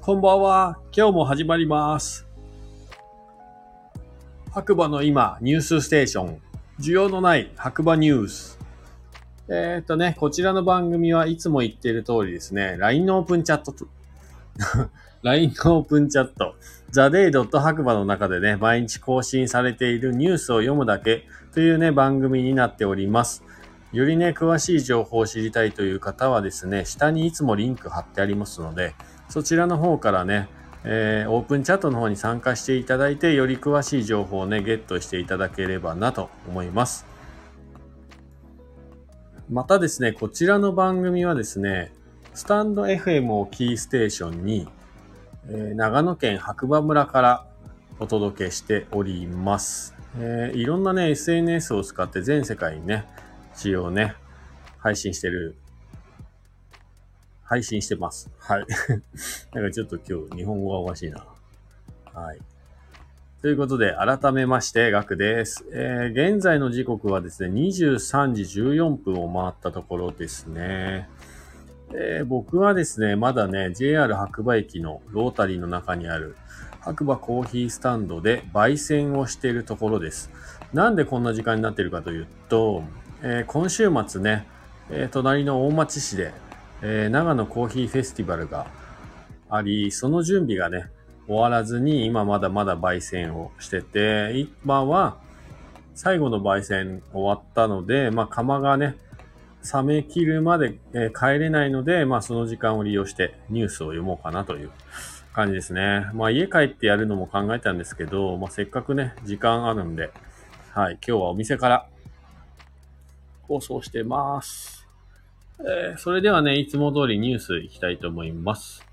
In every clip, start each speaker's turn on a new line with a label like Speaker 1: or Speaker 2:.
Speaker 1: こんばんは。今日も始まります。白馬の今、ニュースステーション。需要のない白馬ニュース。えーっとね、こちらの番組はいつも言っている通りですね、LINE のオープンチャットと、LINE のオープンチャット、theday. 白馬の中でね、毎日更新されているニュースを読むだけというね、番組になっております。よりね、詳しい情報を知りたいという方はですね、下にいつもリンク貼ってありますので、そちらの方からね、えーオープンチャットの方に参加していただいて、より詳しい情報をね、ゲットしていただければなと思います。またですね、こちらの番組はですね、スタンド FM をキーステーションに、えー長野県白馬村からお届けしております。えーいろんなね、SNS を使って全世界にね、一応ね、配信してる、配信してます。はい。なんかちょっと今日日本語がおかしいな。はい。ということで、改めまして、ガクです。えー現在の時刻はですね、23時14分を回ったところですね。えー僕はですね、まだね、JR 白馬駅のロータリーの中にある白馬コーヒースタンドで焙煎をしているところです。なんでこんな時間になってるかというと、えー今週末ね、えー隣の大町市で、えー長野コーヒーフェスティバルがあり、その準備がね、終わらずに今まだまだ焙煎をしてて、今は最後の焙煎終わったので、まあ釜がね、冷め切るまで、え帰れないので、まあその時間を利用してニュースを読もうかなという感じですね。まあ家帰ってやるのも考えたんですけど、まあせっかくね、時間あるんで、はい、今日はお店から放送してます。えーそれではね、いつも通りニュースいきたいと思います。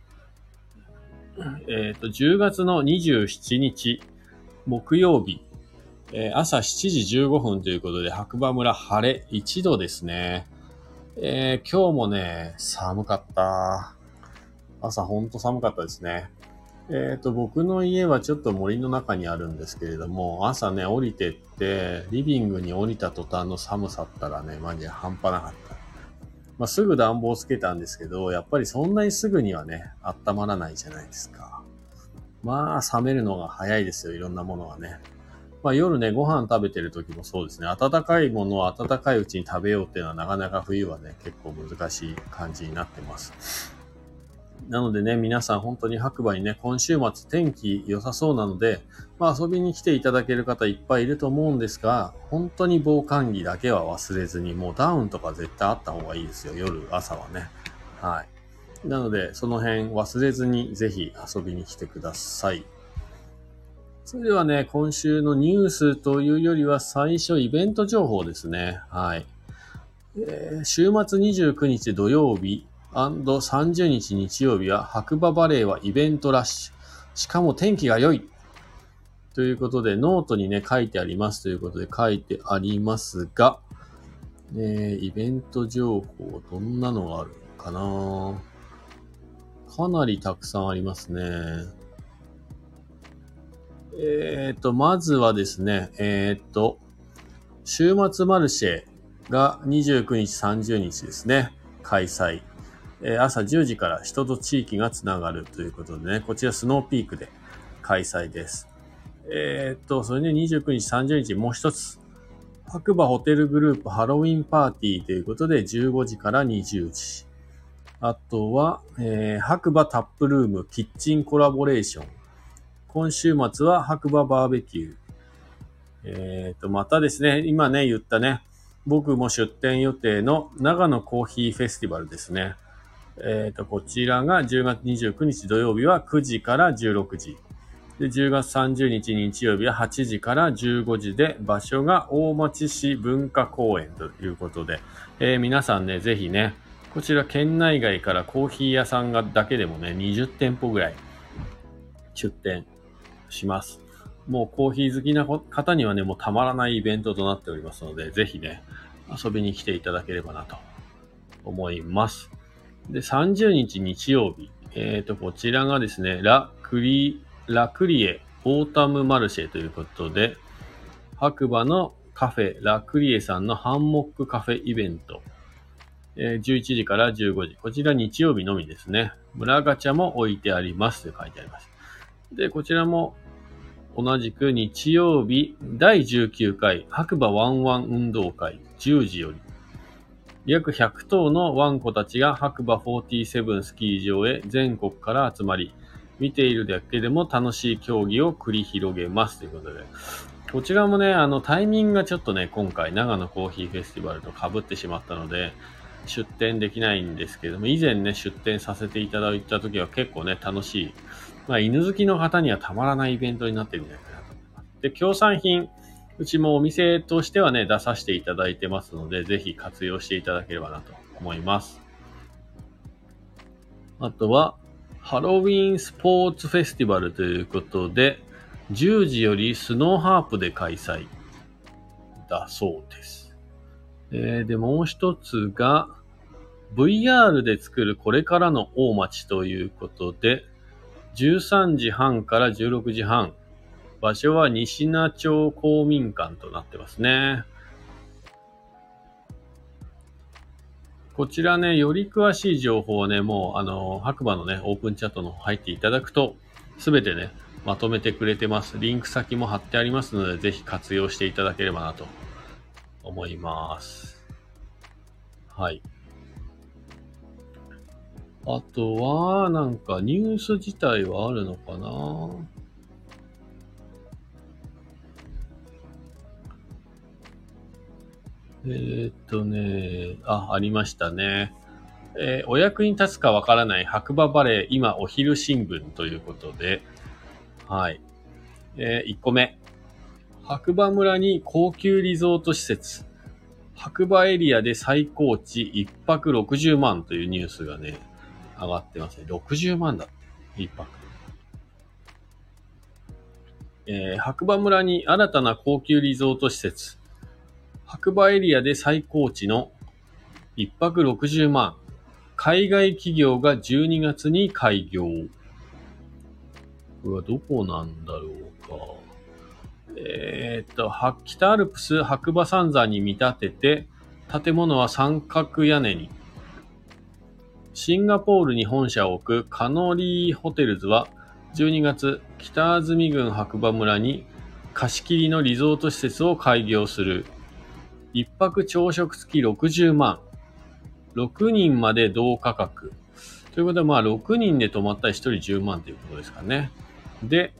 Speaker 1: えっ、と、10月の27日、木曜日、えー朝7時15分ということで、白馬村晴れ1度ですね。えー今日もね、寒かった。朝ほんと寒かったですね。えっ、と、僕の家はちょっと森の中にあるんですけれども、朝ね、降りてって、リビングに降りた途端の寒さったらね、マジで半端なかった。まあ、すぐ暖房つけたんですけど、やっぱりそんなにすぐにはね、温まらないじゃないですか。まあ、冷めるのが早いですよ、いろんなものはね。まあ、夜ね、ご飯食べてる時もそうですね。温かいものを温かいうちに食べようっていうのはなかなか冬はね、結構難しい感じになってます。なのでね、皆さん本当に白馬にね、今週末天気良さそうなので、まあ遊びに来ていただける方いっぱいいると思うんですが、本当に防寒着だけは忘れずに、もうダウンとか絶対あった方がいいですよ、夜、朝はね。はい。なので、その辺忘れずにぜひ遊びに来てください。それではね、今週のニュースというよりは最初イベント情報ですね。はい。えー週末29日土曜日 &30 日日曜日は白馬バレーはイベントラッシュ。しかも天気が良い。ということで、ノートにね、書いてありますということで書いてありますが、えーイベント情報、どんなのがあるのかな？かなりたくさんありますね。えっ、と、まずはですね、えっ、と、週末マルシェが29日、30日ですね、開催。え朝10時から人と地域がつながるということでね、こちらスノーピークで開催です。えっ、と、それで29日、30日、もう一つ。白馬ホテルグループハロウィンパーティーということで、15時から20時。あとは、えー白馬タップルームキッチンコラボレーション。今週末は白馬バーベキュー。えっ、と、またですね、今ね、言ったね、僕も出店予定の長野コーヒーフェスティバルですね。えっ、と、こちらが10月29日土曜日は9時から16時。で、10月30日日曜日は8時から15時で、場所が大町市文化公園ということで、えー皆さんね、ぜひね、こちら県内外からコーヒー屋さんがだけでもね、20店舗ぐらい出店します。もうコーヒー好きな方にはね、もうたまらないイベントとなっておりますので、ぜひね、遊びに来ていただければなと思います。で、30日日曜日。えっ、と、こちらがですね、ラクリ、ラクリエオータムマルシェということで、白馬のカフェラクリエさんのハンモックカフェイベント。えー11時から15時。こちら日曜日のみですね。村ガチャも置いてありますと書いてあります。で、こちらも同じく日曜日第19回白馬ワンワン運動会10時より約100頭のワンコたちが白馬47スキー場へ全国から集まり、見ているだけでも楽しい競技を繰り広げますということで。こちらもね、あのタイミングがちょっとね、今回長野コーヒーフェスティバルと被ってしまったので、出店できないんですけども、以前ね、出店させていただいた時は結構ね、楽しい。まあ、犬好きの方にはたまらないイベントになってるんじゃないかなと思います。で、協賛品、うちもお店としてはね、出させていただいてますので、ぜひ活用していただければなと思います。あとは、ハロウィンスポーツフェスティバルということで、10時よりスノーハープで開催だそうです。えーで、もう一つが、VR で作るこれからの大町ということで、13時半から16時半、場所は西名町公民館となってますね。こちらね、より詳しい情報はね、もう、あの、白馬のね、オープンチャットの入っていただくと、すべてね、まとめてくれてます。リンク先も貼ってありますので、ぜひ活用していただければなと思います。はい。あとは、なんかニュース自体はあるのかな？えーっとね、あ、ありましたね。えーお役に立つかわからない白馬バレー今お昼新聞ということで、はい。え1個目。白馬村に高級リゾート施設。白馬エリアで最高値1泊60万というニュースがね、上がってますね。60万だって。1泊。えー白馬村に新たな高級リゾート施設。白馬エリアで最高値の1泊60万。海外企業が12月に開業。これはどこなんだろうか。えーっと、北アルプス白馬三山に見立てて、建物は三角屋根に。シンガポールに本社を置くカノリーホテルズは、12月、北安住郡白馬村に貸し切りのリゾート施設を開業する。一泊朝食付き60万。6人まで同価格。ということは、まあ、6人で泊まったら1人10万ということですかね。で、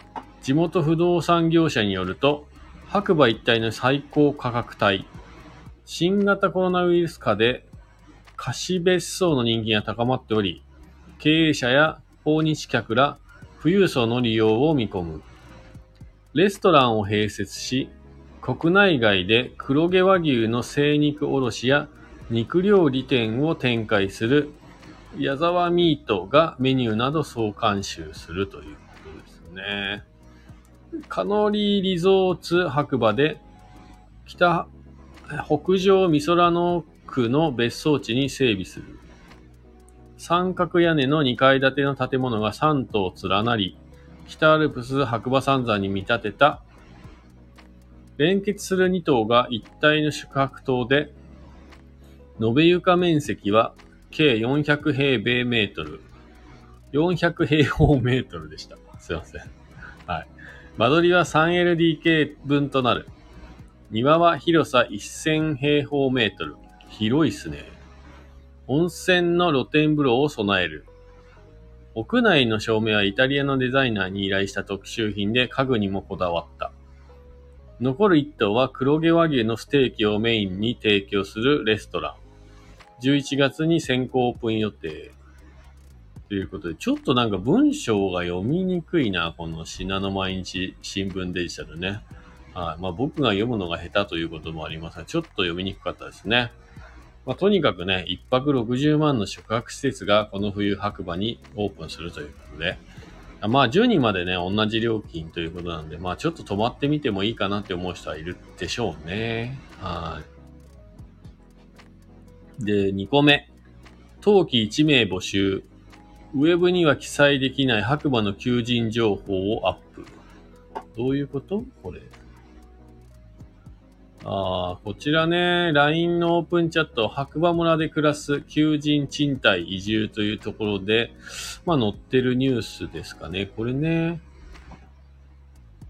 Speaker 1: 地元不動産業者によると、白馬一帯の最高価格帯。新型コロナウイルス下で貸別荘の人気が高まっており、経営者や訪日客ら富裕層の利用を見込む。レストランを併設し、国内外で黒毛和牛の精肉卸や肉料理店を展開する矢沢ミートがメニューなど総監修するということですね。カノリーリゾーツ白馬で北、北上美空野区の別荘地に整備する。三角屋根の2階建ての建物が3棟連なり、北アルプス白馬三山に見立てた連結する2棟が一体の宿泊棟で、延べ床面積は計400平米メートル。400平方メートルでした。すいません。はい。間取りは 3LDK 分となる。庭は広さ1000平方メートル。広いっすね。温泉の露天風呂を備える。屋内の照明はイタリアのデザイナーに依頼した特注品で家具にもこだわった。残る一棟は黒毛和牛のステーキをメインに提供するレストラン。11月に先行オープン予定。ということで、ちょっとなんか文章が読みにくいな、この信濃毎日新聞デジタルね。はい。まあ僕が読むのが下手ということもありますが、ちょっと読みにくかったですね。まあとにかくね、一泊60万の宿泊施設がこの冬白馬にオープンするということで、あまあ10人までね、同じ料金ということなんで、まあちょっと泊まってみてもいいかなって思う人はいるでしょうね。はい。で、2個目。登記1名募集。ウェブには記載できない白馬の求人情報をアップ。どういうこと？これ。ああ、こちらね、LINE のオープンチャット、白馬村で暮らす求人賃貸移住というところで、まあ載ってるニュースですかね。これね、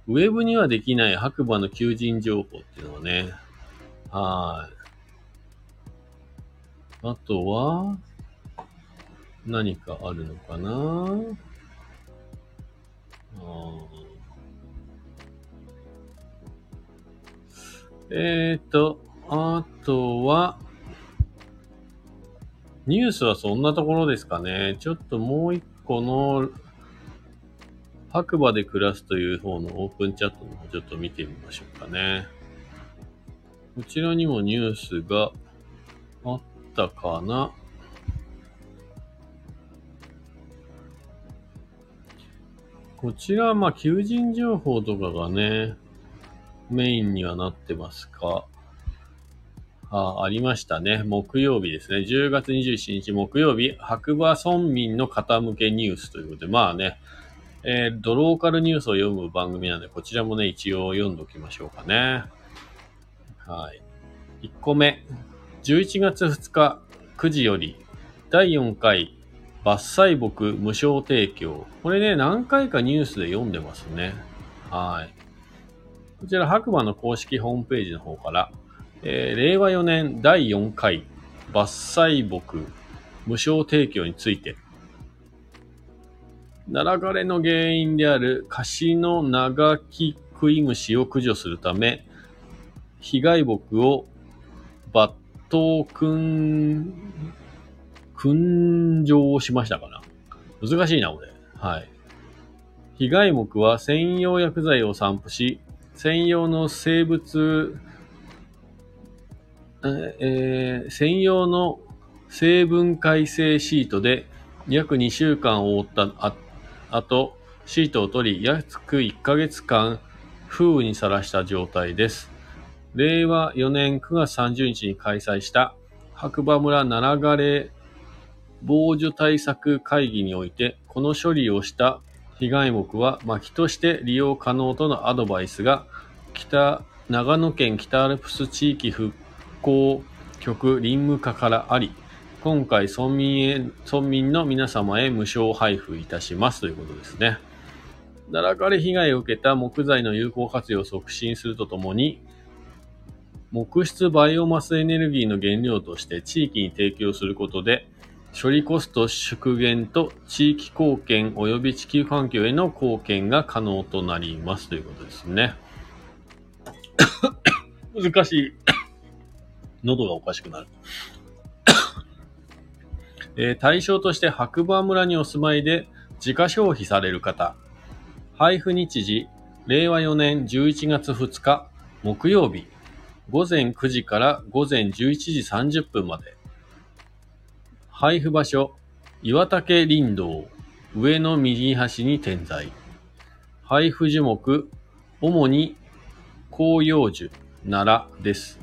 Speaker 1: ウェブにはできない白馬の求人情報っていうのはね、はい。あとは、何かあるのかな？えっ、ー、と、あとは、ニュースはそんなところですかね。ちょっともう一個の、白馬で暮らすという方のオープンチャットの方ちょっと見てみましょうかね。こちらにもニュースがあったかな。こちらはまあ求人情報とかがね、メインにはなってますか？あ、ありましたね。木曜日ですね。10月27日木曜日、白馬村民の方向けニュースということで、まあね、えー、ドローカルニュースを読む番組なんで、こちらもね、一応読んどきましょうかね。はい。1個目。11月2日9時より、第4回伐採木無償提供。これね、何回かニュースで読んでますね。はい。こちら白馬の公式ホームページの方から、えー、令和4年第4回伐採木無償提供について、ナラ枯れの原因であるカシノナガキクイムシを駆除するため、被害木を抜刀訓訓上しましたかな。難しいな、これ。はい。被害目は専用薬剤を散布し、専用の生物、えー、専用の成分解性シートで約2週間覆ったあ後、シートを取り、約1ヶ月間風雨にさらした状態です。令和4年9月30日に開催した白馬村七枯れ防除対策会議において、この処理をした被害目は薪として利用可能とのアドバイスが、北、長野県北アルプス地域復興局林務課からあり、今回村民へ、村民の皆様へ無償配布いたしますということですね。奈良枯れ被害を受けた木材の有効活用を促進するとともに、木質バイオマスエネルギーの原料として地域に提供することで、処理コスト縮減と地域貢献及び地球環境への貢献が可能となりますということですね。難しい。喉がおかしくなる。えー、対象として白馬村にお住まいで自家消費される方。配布日時、令和4年11月2日木曜日、午前9時から午前11時30分まで。配布場所、岩竹林道、上の右端に点在。配布樹木、主に広葉樹、奈良です。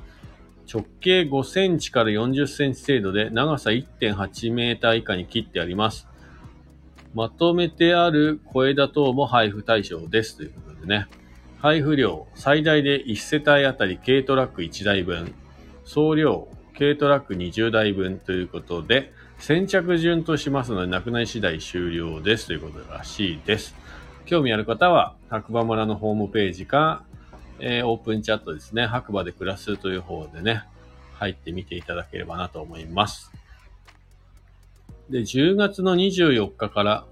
Speaker 1: 直径5センチから40センチ程度で長さ1.8メーター以下に切ってあります。まとめてある小枝等も配布対象です。ということでね。配布量、最大で1世帯あたり軽トラック1台分。送料、軽トラック20台分ということで、先着順としますので、なくなり次第終了です。ということらしいです。興味ある方は、白馬村のホームページか、えー、オープンチャットですね、白馬で暮らすという方でね、入ってみていただければなと思います。で、10月の24日から、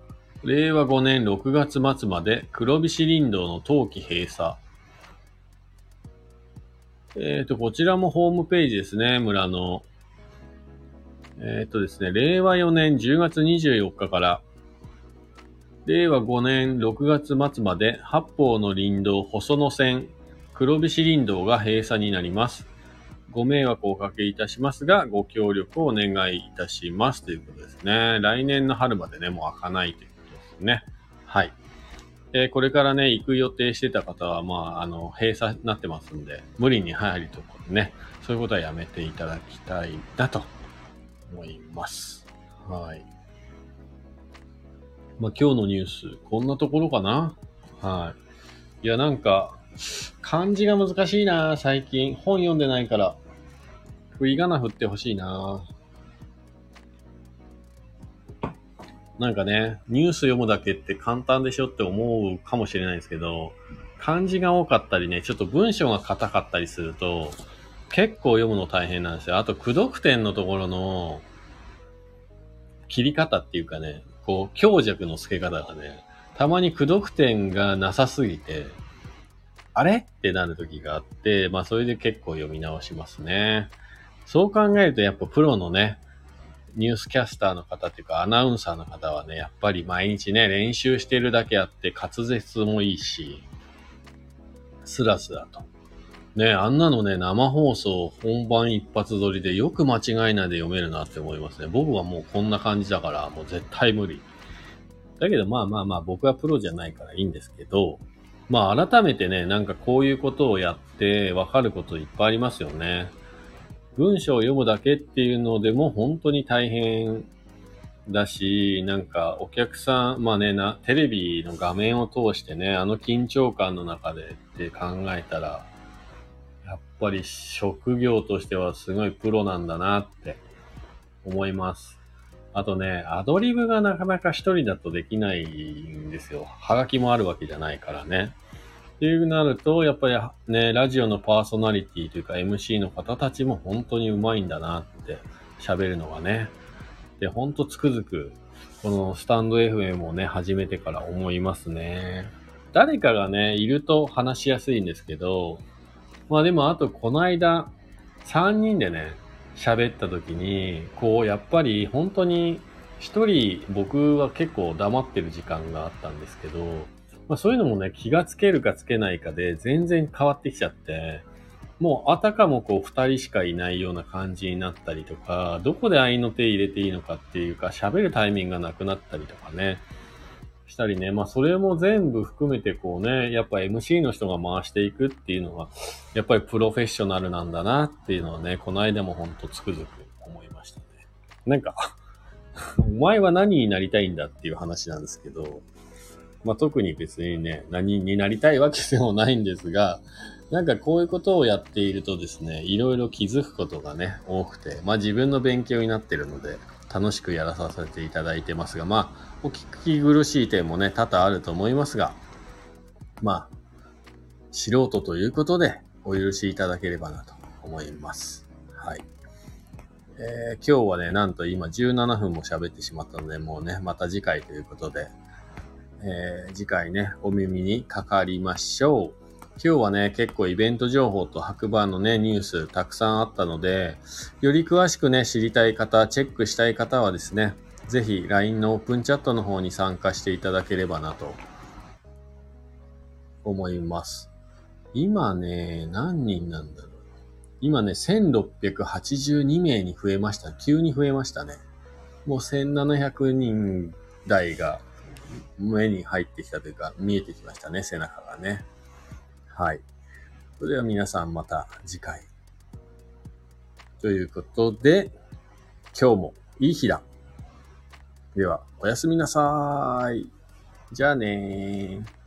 Speaker 1: 令和5年6月末まで黒菱林道の冬季閉鎖。えっ、ー、と、こちらもホームページですね、村の。えー、っとですね、令和4年10月24日から、令和5年6月末まで八方の林道細野線黒菱林道が閉鎖になります。ご迷惑をおかけいたしますが、ご協力をお願いいたしますということですね。来年の春までね、もう開かないということですね。はい。えー、これからね、行く予定してた方は、まあ、あの、閉鎖になってますんで、無理に入るところね、そういうことはやめていただきたいなと思います。はい。まあ、今日のニュース、こんなところかなはい。いや、なんか、漢字が難しいな、最近。本読んでないから。振り仮名振ってほしいな。なんかね、ニュース読むだけって簡単でしょって思うかもしれないですけど、漢字が多かったりね、ちょっと文章が硬かったりすると、結構読むの大変なんですよ。あと、駆読点のところの切り方っていうかね、こう、強弱の付け方がね、たまに駆読点がなさすぎて、あれ？ってなる時があって、まあそれで結構読み直しますね。そう考えるとやっぱプロのね、ニュースキャスターの方っていうかアナウンサーの方はね、やっぱり毎日ね、練習してるだけあって滑舌もいいし、スラスラと。ね、あんなのね、生放送本番一発撮りでよく間違いないで読めるなって思いますね。僕はもうこんな感じだから、もう絶対無理。だけどまあまあまあ僕はプロじゃないからいいんですけど、まあ改めてね、なんかこういうことをやってわかることいっぱいありますよね。文章を読むだけっていうのでも本当に大変だし、なんかお客さん、まあね、な、テレビの画面を通してね、あの緊張感の中でって考えたら、ぱり職業としてはすごいプロなんだなって思います。あとね、アドリブがなかなか一人だとできないんですよ。はがきもあるわけじゃないからね。っていうなると、やっぱりね、ラジオのパーソナリティというか MC の方たちも本当に上手いんだなって喋るのがね。で、ほんとつくづく、このスタンド FM をね、始めてから思いますね。誰かがね、いると話しやすいんですけど、まあでもあとこの間、3人でね、喋った時に、こう、やっぱり本当に一人僕は結構黙ってる時間があったんですけど、まあ、そういうのもね、気がつけるかつけないかで全然変わってきちゃって、もうあたかもこう二人しかいないような感じになったりとか、どこで愛の手入れていいのかっていうか、喋るタイミングがなくなったりとかね、したりね、まあそれも全部含めてこうね、やっぱ MC の人が回していくっていうのは、やっぱりプロフェッショナルなんだなっていうのはね、この間もほんとつくづく思いましたね。なんか お前は何になりたいんだっていう話なんですけど、まあ、特に別にね、何になりたいわけでもないんですが、なんかこういうことをやっているとですね、いろいろ気づくことがね、多くて、まあ自分の勉強になってるので、楽しくやらさせていただいてますが、まあ、お聞き苦しい点もね、多々あると思いますが、まあ、素人ということで、お許しいただければなと思います。はい。えー、今日はね、なんと今17分も喋ってしまったので、もうね、また次回ということで、えー、次回ね、お耳にかかりましょう。今日はね、結構イベント情報と白馬のね、ニュースたくさんあったので、より詳しくね、知りたい方、チェックしたい方はですね、ぜひ LINE のオープンチャットの方に参加していただければなと思います。今ね、何人なんだろう。今ね、1682名に増えました。急に増えましたね。もう1700人台が目に入ってきたというか、見えてきましたね、背中がね。はい。それでは皆さんまた次回。ということで、今日もいい日だ。では、おやすみなさーい。じゃあねー。